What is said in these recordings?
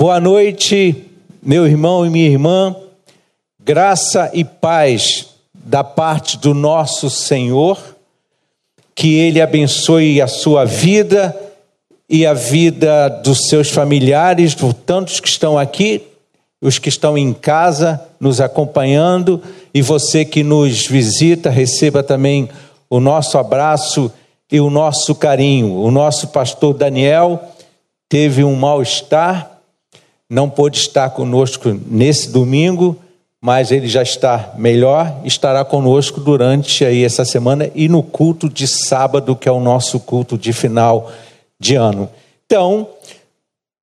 Boa noite, meu irmão e minha irmã. Graça e paz da parte do nosso Senhor. Que Ele abençoe a sua vida e a vida dos seus familiares, de tantos que estão aqui, os que estão em casa nos acompanhando e você que nos visita, receba também o nosso abraço e o nosso carinho. O nosso pastor Daniel teve um mal-estar não pôde estar conosco nesse domingo, mas ele já está melhor, estará conosco durante aí essa semana e no culto de sábado, que é o nosso culto de final de ano. Então,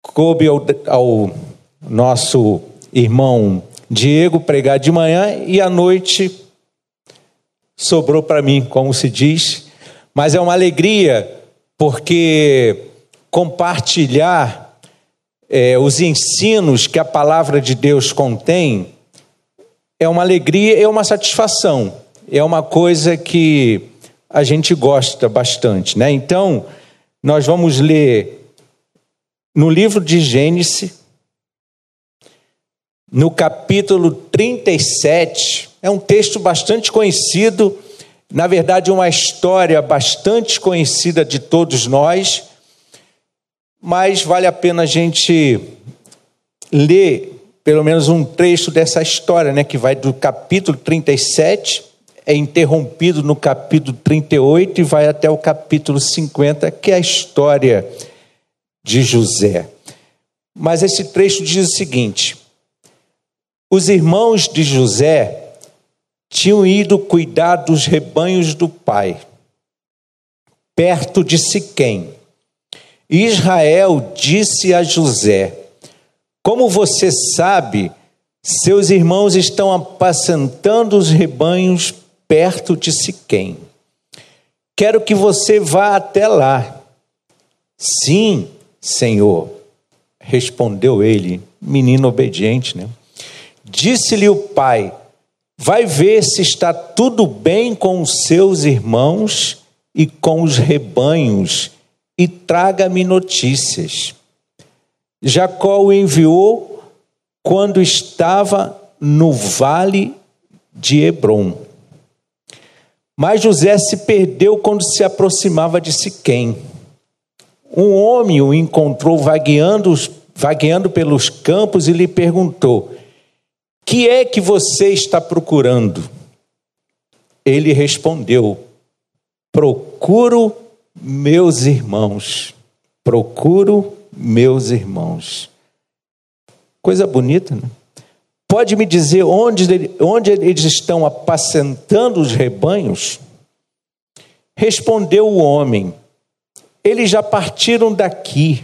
coube ao, ao nosso irmão Diego pregar de manhã e à noite sobrou para mim, como se diz, mas é uma alegria porque compartilhar é, os ensinos que a palavra de Deus contém, é uma alegria, é uma satisfação, é uma coisa que a gente gosta bastante, né? Então, nós vamos ler no livro de Gênesis, no capítulo 37, é um texto bastante conhecido, na verdade, uma história bastante conhecida de todos nós, mas vale a pena a gente ler pelo menos um trecho dessa história, né, que vai do capítulo 37, é interrompido no capítulo 38 e vai até o capítulo 50, que é a história de José. Mas esse trecho diz o seguinte: Os irmãos de José tinham ido cuidar dos rebanhos do pai, perto de Siquém Israel disse a José: Como você sabe, seus irmãos estão apacentando os rebanhos perto de Siquém. Quero que você vá até lá. Sim, Senhor, respondeu ele, menino obediente, né? Disse-lhe o pai: Vai ver se está tudo bem com os seus irmãos e com os rebanhos e traga-me notícias. Jacó o enviou quando estava no vale de Hebron. Mas José se perdeu quando se aproximava de Siquém. Um homem o encontrou vagueando, vagueando pelos campos e lhe perguntou: Que é que você está procurando? Ele respondeu: Procuro meus irmãos. Procuro meus irmãos. Coisa bonita, né? Pode me dizer onde, onde eles estão apacentando os rebanhos? Respondeu o homem: Eles já partiram daqui.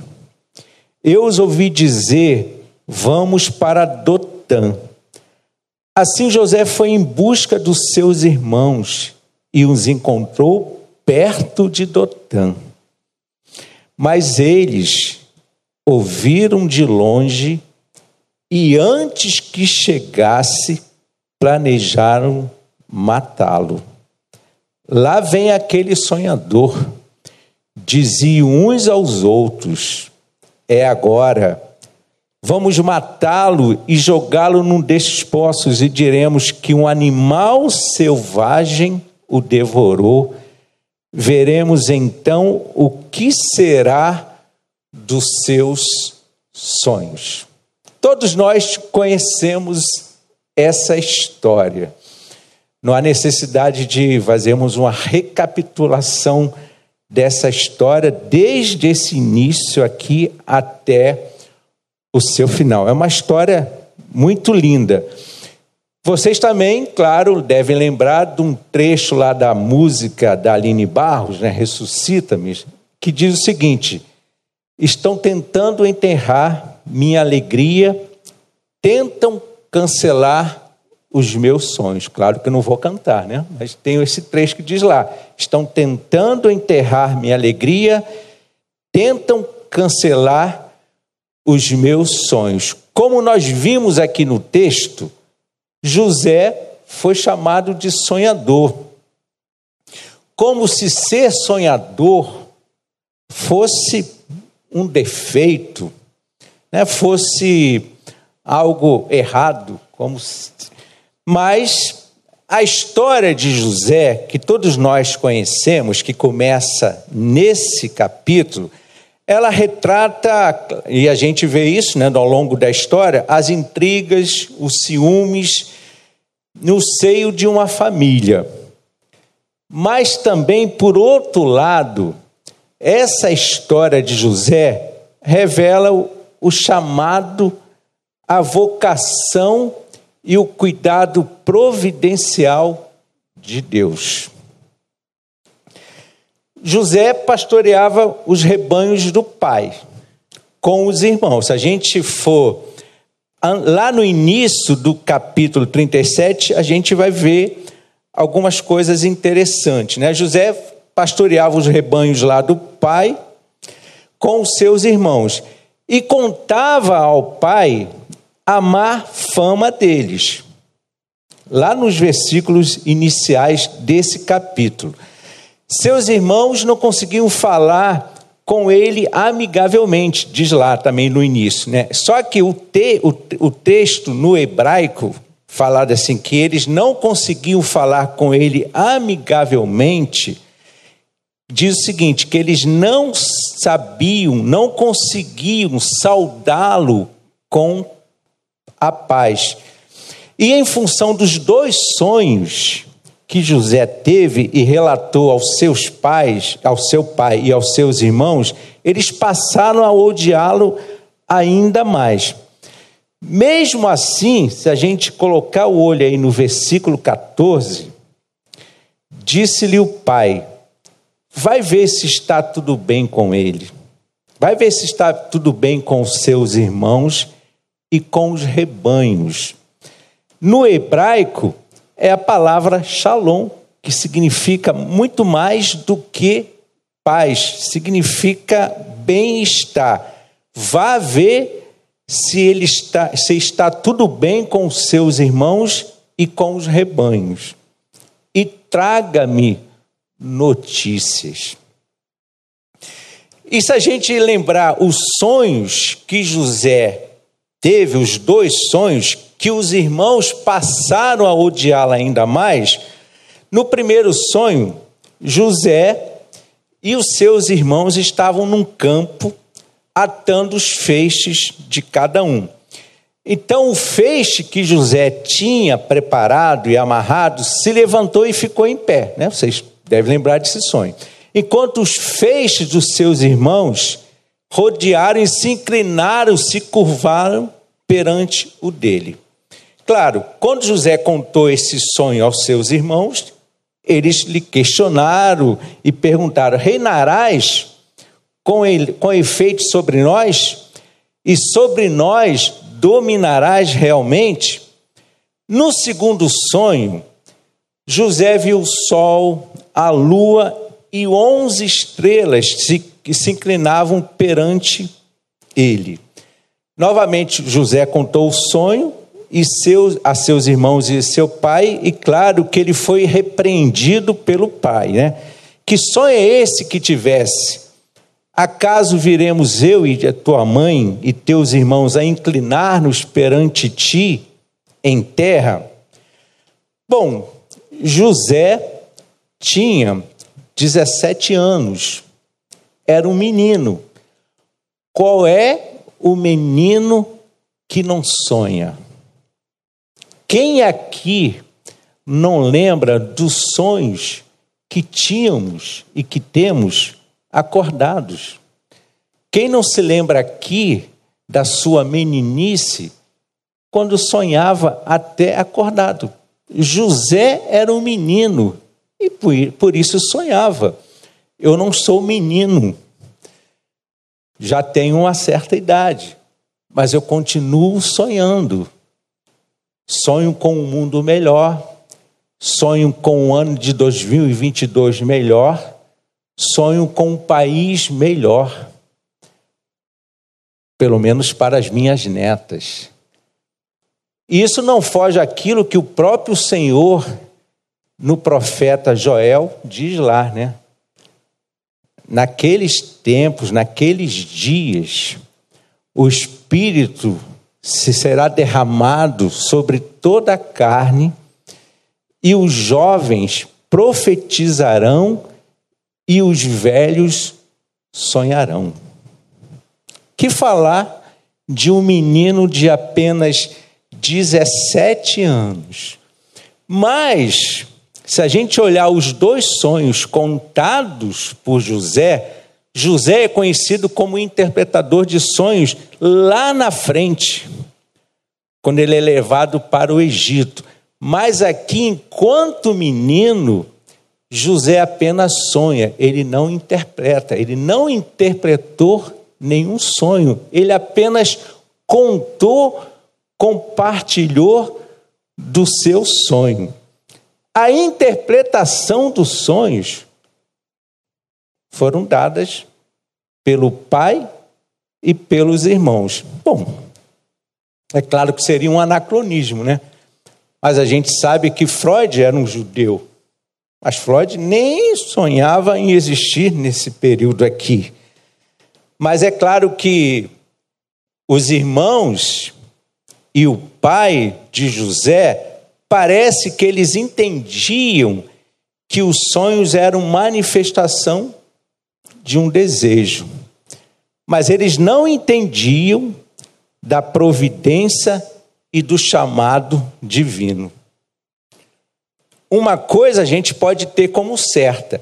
Eu os ouvi dizer: Vamos para Dotã. Assim José foi em busca dos seus irmãos e os encontrou perto de Dotã. Mas eles ouviram de longe e antes que chegasse, planejaram matá-lo. Lá vem aquele sonhador. Diziam uns aos outros: É agora. Vamos matá-lo e jogá-lo num destes poços, e diremos que um animal selvagem o devorou veremos então o que será dos seus sonhos. Todos nós conhecemos essa história. Não há necessidade de fazermos uma recapitulação dessa história desde esse início aqui até o seu final. É uma história muito linda. Vocês também, claro, devem lembrar de um trecho lá da música da Aline Barros, né, Ressuscita-me, que diz o seguinte: estão tentando enterrar minha alegria, tentam cancelar os meus sonhos. Claro que eu não vou cantar, né? Mas tem esse trecho que diz lá: estão tentando enterrar minha alegria, tentam cancelar os meus sonhos. Como nós vimos aqui no texto, José foi chamado de sonhador. Como se ser sonhador fosse um defeito, né, fosse algo errado, como se... mas a história de José, que todos nós conhecemos, que começa nesse capítulo, ela retrata, e a gente vê isso né, ao longo da história, as intrigas, os ciúmes no seio de uma família. Mas também, por outro lado, essa história de José revela o, o chamado, a vocação e o cuidado providencial de Deus. José pastoreava os rebanhos do pai com os irmãos. Se a gente for lá no início do capítulo 37, a gente vai ver algumas coisas interessantes. Né? José pastoreava os rebanhos lá do pai com os seus irmãos e contava ao pai a má fama deles. Lá nos versículos iniciais desse capítulo. Seus irmãos não conseguiam falar com ele amigavelmente, diz lá também no início. Né? Só que o, te, o, o texto no hebraico, falado assim, que eles não conseguiam falar com ele amigavelmente, diz o seguinte: que eles não sabiam, não conseguiam saudá-lo com a paz. E em função dos dois sonhos que José teve e relatou aos seus pais, ao seu pai e aos seus irmãos, eles passaram a odiá-lo ainda mais. Mesmo assim, se a gente colocar o olho aí no versículo 14, disse-lhe o pai: Vai ver se está tudo bem com ele. Vai ver se está tudo bem com os seus irmãos e com os rebanhos. No hebraico, é a palavra shalom, que significa muito mais do que paz, significa bem-estar. Vá ver se ele está, se está tudo bem com os seus irmãos e com os rebanhos. E traga-me notícias. E se a gente lembrar os sonhos que José teve os dois sonhos que os irmãos passaram a odiá-la ainda mais. No primeiro sonho, José e os seus irmãos estavam num campo atando os feixes de cada um. Então o feixe que José tinha preparado e amarrado se levantou e ficou em pé, né? Vocês devem lembrar desse sonho. Enquanto os feixes dos seus irmãos rodearam e se inclinaram, se curvaram perante o dele. Claro, quando José contou esse sonho aos seus irmãos, eles lhe questionaram e perguntaram: Reinarás com, ele, com efeito sobre nós? E sobre nós dominarás realmente? No segundo sonho, José viu o sol, a lua e onze estrelas que se inclinavam perante ele. Novamente, José contou o sonho e seus, a seus irmãos e seu pai, e claro que ele foi repreendido pelo pai. Né? Que sonho é esse que tivesse? Acaso viremos eu e tua mãe e teus irmãos a inclinar-nos perante ti em terra? Bom, José tinha 17 anos, era um menino. Qual é o menino que não sonha? Quem aqui não lembra dos sonhos que tínhamos e que temos acordados? Quem não se lembra aqui da sua meninice quando sonhava até acordado? José era um menino e por, isso sonhava. Eu não sou menino, já tenho uma certa idade, mas eu continuo sonhando. Sonho com um mundo melhor, sonho com o ano de 2022 melhor, sonho com um país melhor, pelo menos para as minhas netas. E isso não foge àquilo que o próprio Senhor, no profeta Joel, diz lá, né? Naqueles tempos, naqueles dias, os Espírito se será derramado sobre toda a carne, e os jovens profetizarão e os velhos sonharão. Que falar de um menino de apenas 17 anos. Mas, se a gente olhar os dois sonhos contados por José, José é conhecido como interpretador de sonhos lá na frente, quando ele é levado para o Egito. Mas aqui, enquanto menino, José apenas sonha, ele não interpreta, ele não interpretou nenhum sonho, ele apenas contou, compartilhou do seu sonho. A interpretação dos sonhos foram dadas pelo pai e pelos irmãos. Bom, é claro que seria um anacronismo, né? Mas a gente sabe que Freud era um judeu. Mas Freud nem sonhava em existir nesse período aqui. Mas é claro que os irmãos e o pai de José, parece que eles entendiam que os sonhos eram manifestação de um desejo. Mas eles não entendiam da providência e do chamado divino. Uma coisa a gente pode ter como certa: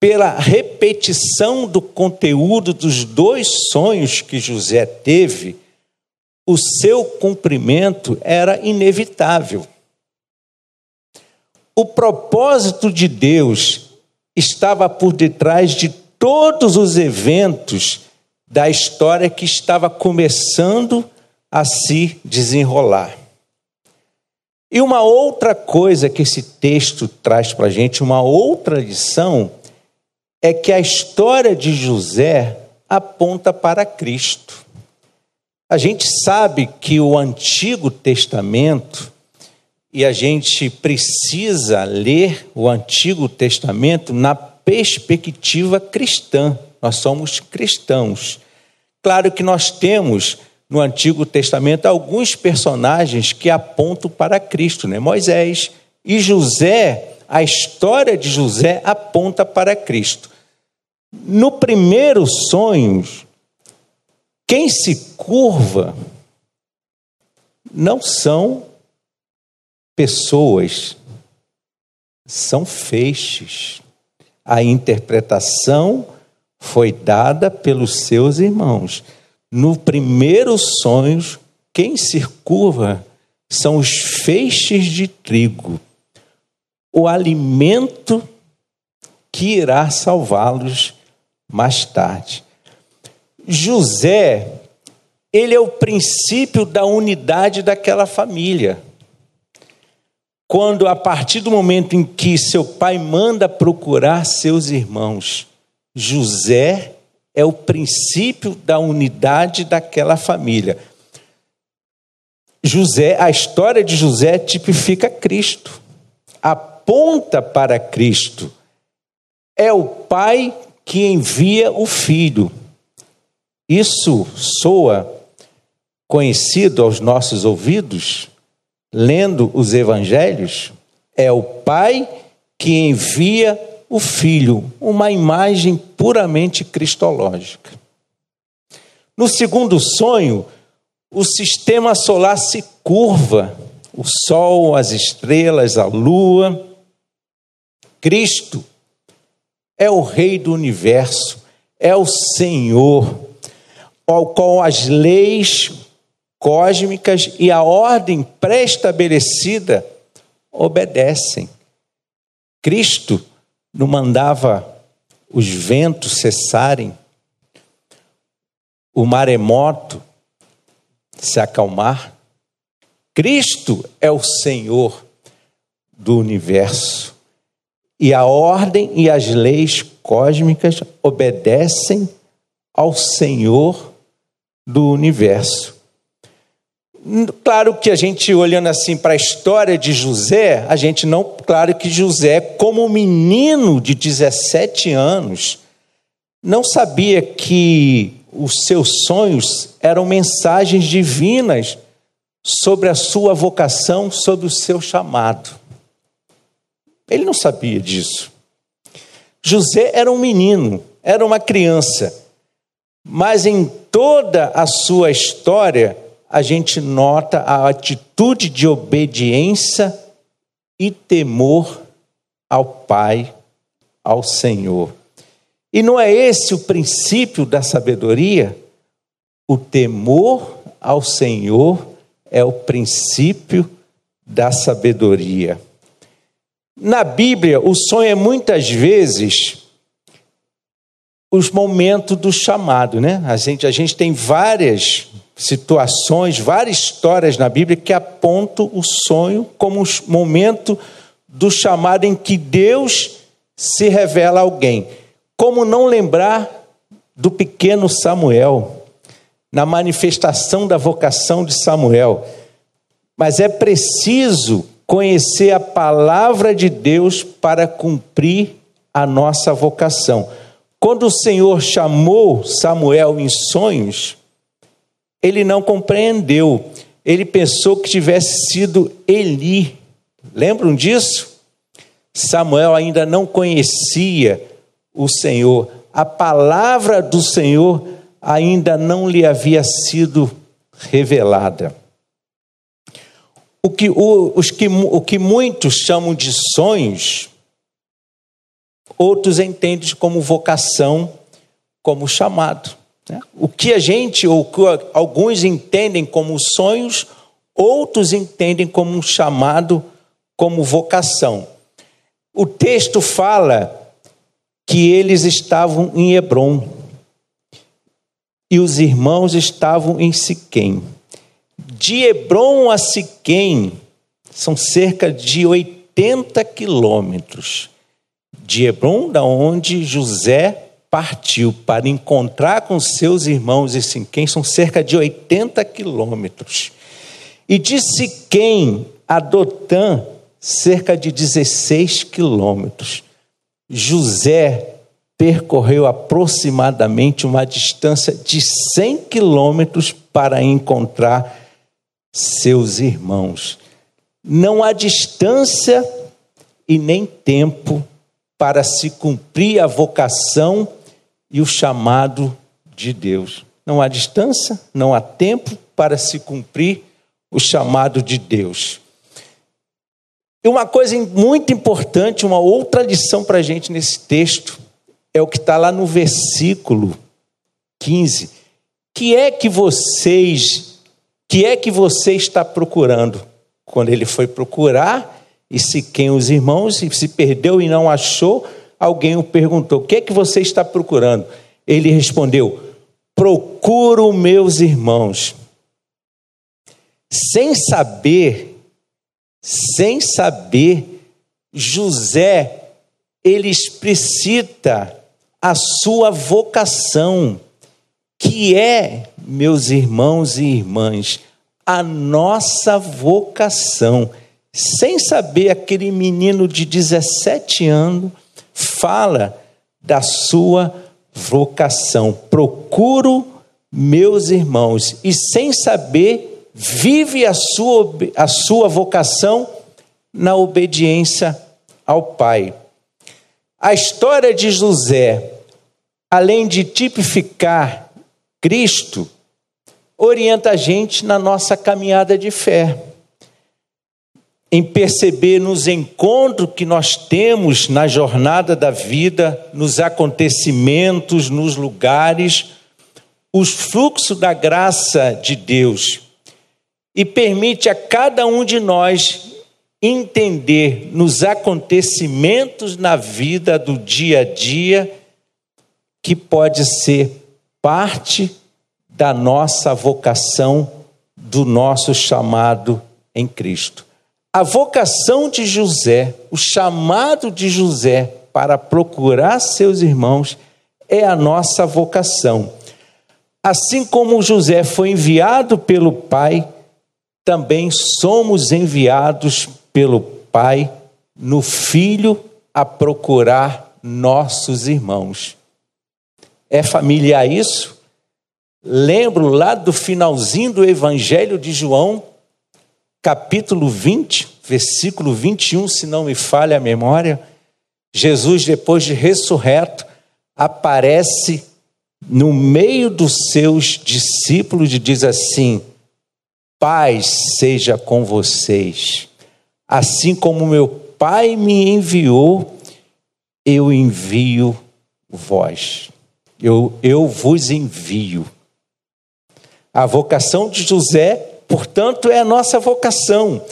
pela repetição do conteúdo dos dois sonhos que José teve, o seu cumprimento era inevitável. O propósito de Deus estava por detrás de todos os eventos da história que estava começando a se desenrolar. E uma outra coisa que esse texto traz para a gente, uma outra lição, é que a história de José aponta para Cristo. A gente sabe que o Antigo Testamento, e a gente precisa ler o Antigo Testamento na perspectiva cristã. Nós somos cristãos. Claro que nós temos no Antigo Testamento alguns personagens que apontam para Cristo, né? Moisés e José, a história de José aponta para Cristo. No primeiro sonho, quem se curva não são pessoas, são feixes a interpretação foi dada pelos seus irmãos. No primeiro sonho, quem se curva são os feixes de trigo, o alimento que irá salvá-los mais tarde. José, ele é o princípio da unidade daquela família quando a partir do momento em que seu pai manda procurar seus irmãos, José é o princípio da unidade daquela família. José, a história de José tipifica Cristo, aponta para Cristo. É o pai que envia o filho. Isso soa conhecido aos nossos ouvidos? Lendo os evangelhos, é o pai que envia o filho, uma imagem puramente cristológica. No segundo sonho, o sistema solar se curva, o sol, as estrelas, a lua. Cristo é o Rei do universo, é o Senhor, ao qual as leis cósmicas e a ordem pré-estabelecida obedecem. Cristo não mandava os ventos cessarem, o maremoto se acalmar. Cristo é o Senhor do universo. E a ordem e as leis cósmicas obedecem ao Senhor do universo. Claro que a gente olhando assim para a história de José, a gente não, claro que José, como menino de 17 anos, não sabia que os seus sonhos eram mensagens divinas sobre a sua vocação, sobre o seu chamado. Ele não sabia disso. José era um menino, era uma criança, mas em toda a sua história, a gente nota a atitude de obediência e temor ao Pai, ao Senhor. E não é esse o princípio da sabedoria? O temor ao Senhor é o princípio da sabedoria. Na Bíblia, o sonho é muitas vezes os momentos do chamado, né? A gente, a gente tem várias situações, várias histórias na Bíblia que apontam o sonho como um momento do chamado em que Deus se revela a alguém. Como não lembrar do pequeno Samuel, na manifestação da vocação de Samuel. Mas é preciso conhecer a palavra de Deus para cumprir a nossa vocação. Quando o Senhor chamou Samuel em sonhos, ele não compreendeu. Ele pensou que tivesse sido Eli. Lembram disso? Samuel ainda não conhecia o Senhor. A palavra do Senhor ainda não lhe havia sido revelada. O que, o, os que, o que muitos chamam de sonhos, outros entendem como vocação, como chamado. Né? O que a gente, ou que alguns entendem como sonhos, outros entendem como um chamado, como vocação. O texto fala que eles estavam em Hebron e os irmãos estavam em Siquém. De Hebron a Siquém são cerca de 80 quilômetros. De Hebron, da onde José partiu para encontrar com seus irmãos em Siquém, são cerca de 80 quilômetros. E de Siquém a Dotã, cerca de 16 quilômetros. José percorreu aproximadamente uma distância de 100 quilômetros para encontrar seus irmãos. Não há distância e nem tempo para se cumprir a vocação e o chamado de Deus. Não há distância, não há tempo para se cumprir o chamado de Deus. E uma coisa muito importante, uma outra lição para a gente nesse texto, é o que está lá no versículo 15. Que é que vocês que é que você está procurando? Quando ele foi procurar, e se quem os irmãos, se perdeu e não achou, alguém o perguntou: O que é que você está procurando? Ele respondeu: Procuro meus irmãos. Sem saber, sem saber, José, ele explicita a sua vocação que é, meus irmãos e irmãs, a nossa vocação. Sem saber, aquele menino de 17 anos fala da sua vocação. Procuro meus irmãos, e sem saber, vive a sua, a sua vocação na obediência ao Pai. A história de José, além de tipificar Cristo orienta a gente na nossa caminhada de fé, em perceber nos encontros que nós temos na jornada da vida, nos acontecimentos, nos lugares, os fluxos da graça de Deus e permite a cada um de nós entender nos acontecimentos na vida do dia a dia que pode ser parte da nossa vocação, do nosso chamado em Cristo. A vocação de José, o chamado de José para procurar seus irmãos, é a nossa vocação. Assim como José foi enviado pelo Pai, também somos enviados pelo Pai no Filho a procurar nossos irmãos. É familiar isso? lembro lá do finalzinho do Evangelho de João, capítulo 20, versículo 21, se não me falha a memória. Jesus, depois de ressurreto, aparece no meio dos seus discípulos e diz assim: Paz seja com vocês. Assim como meu Pai me enviou, eu envio vós. Eu, eu vos envio. A vocação de José, portanto, é a nossa vocação.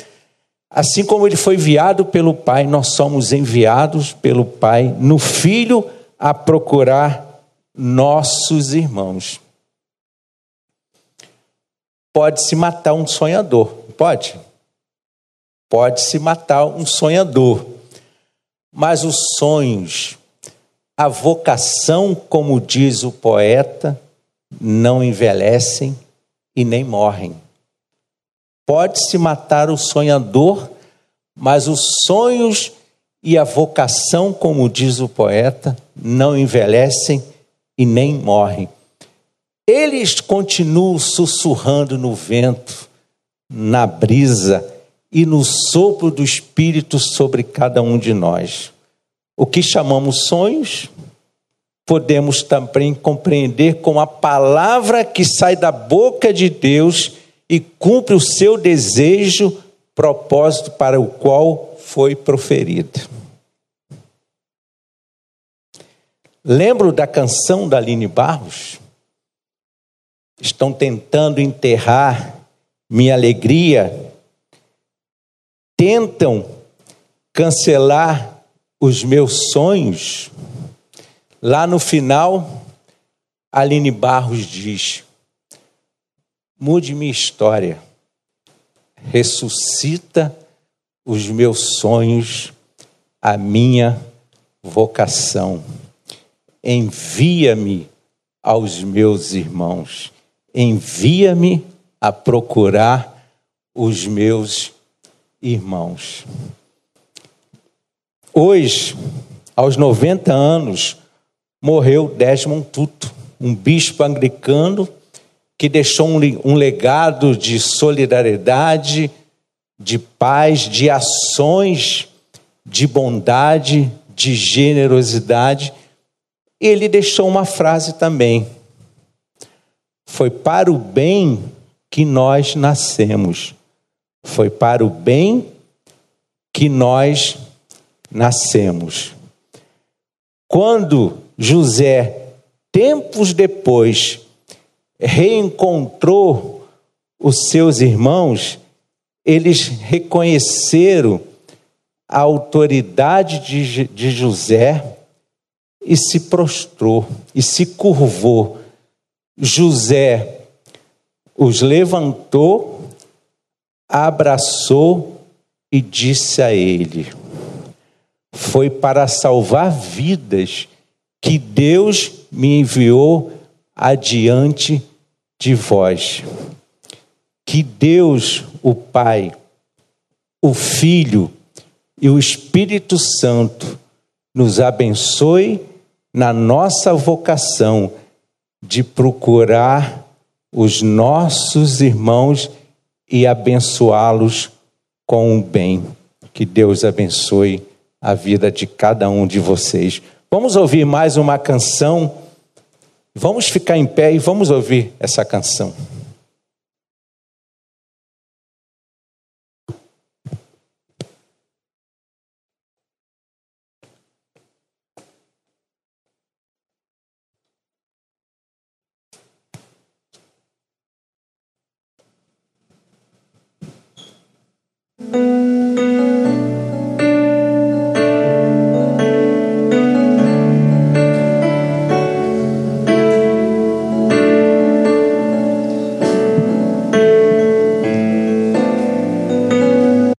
Assim como ele foi enviado pelo Pai, nós somos enviados pelo Pai no Filho a procurar nossos irmãos. Pode-se matar um sonhador, pode? Pode-se matar um sonhador. Mas os sonhos, a vocação, como diz o poeta, não envelhecem e nem morrem. Pode-se matar o sonhador, mas os sonhos e a vocação, como diz o poeta, não envelhecem e nem morrem. Eles continuam sussurrando no vento, na brisa e no sopro do Espírito sobre cada um de nós. O que chamamos sonhos, podemos também compreender com a palavra que sai da boca de Deus e cumpre o seu desejo, propósito para o qual foi proferido. Lembro da canção da Aline Barros? Estão tentando enterrar minha alegria, tentam cancelar os meus sonhos. Lá no final, Aline Barros diz: mude minha história, ressuscita os meus sonhos, a minha vocação. Envia-me aos meus irmãos, envia-me a procurar os meus irmãos. Hoje, aos 90 anos, morreu Desmond Tutu, um bispo anglicano que deixou um, legado de solidariedade, de paz, de ações de bondade, de generosidade ele deixou uma frase também. Foi para o bem que nós nascemos. Foi para o bem que nós nascemos. Quando José, tempos depois, reencontrou os seus irmãos, eles reconheceram a autoridade de, de José e se prostrou e se curvou. José os levantou, abraçou e disse a ele: Foi para salvar vidas que Deus me enviou adiante de vós. Que Deus, o Pai, o Filho e o Espírito Santo nos abençoe na nossa vocação de procurar os nossos irmãos e abençoá-los com o bem. Que Deus abençoe a vida de cada um de vocês. Vamos ouvir mais uma canção. Vamos ficar em pé e vamos ouvir essa canção.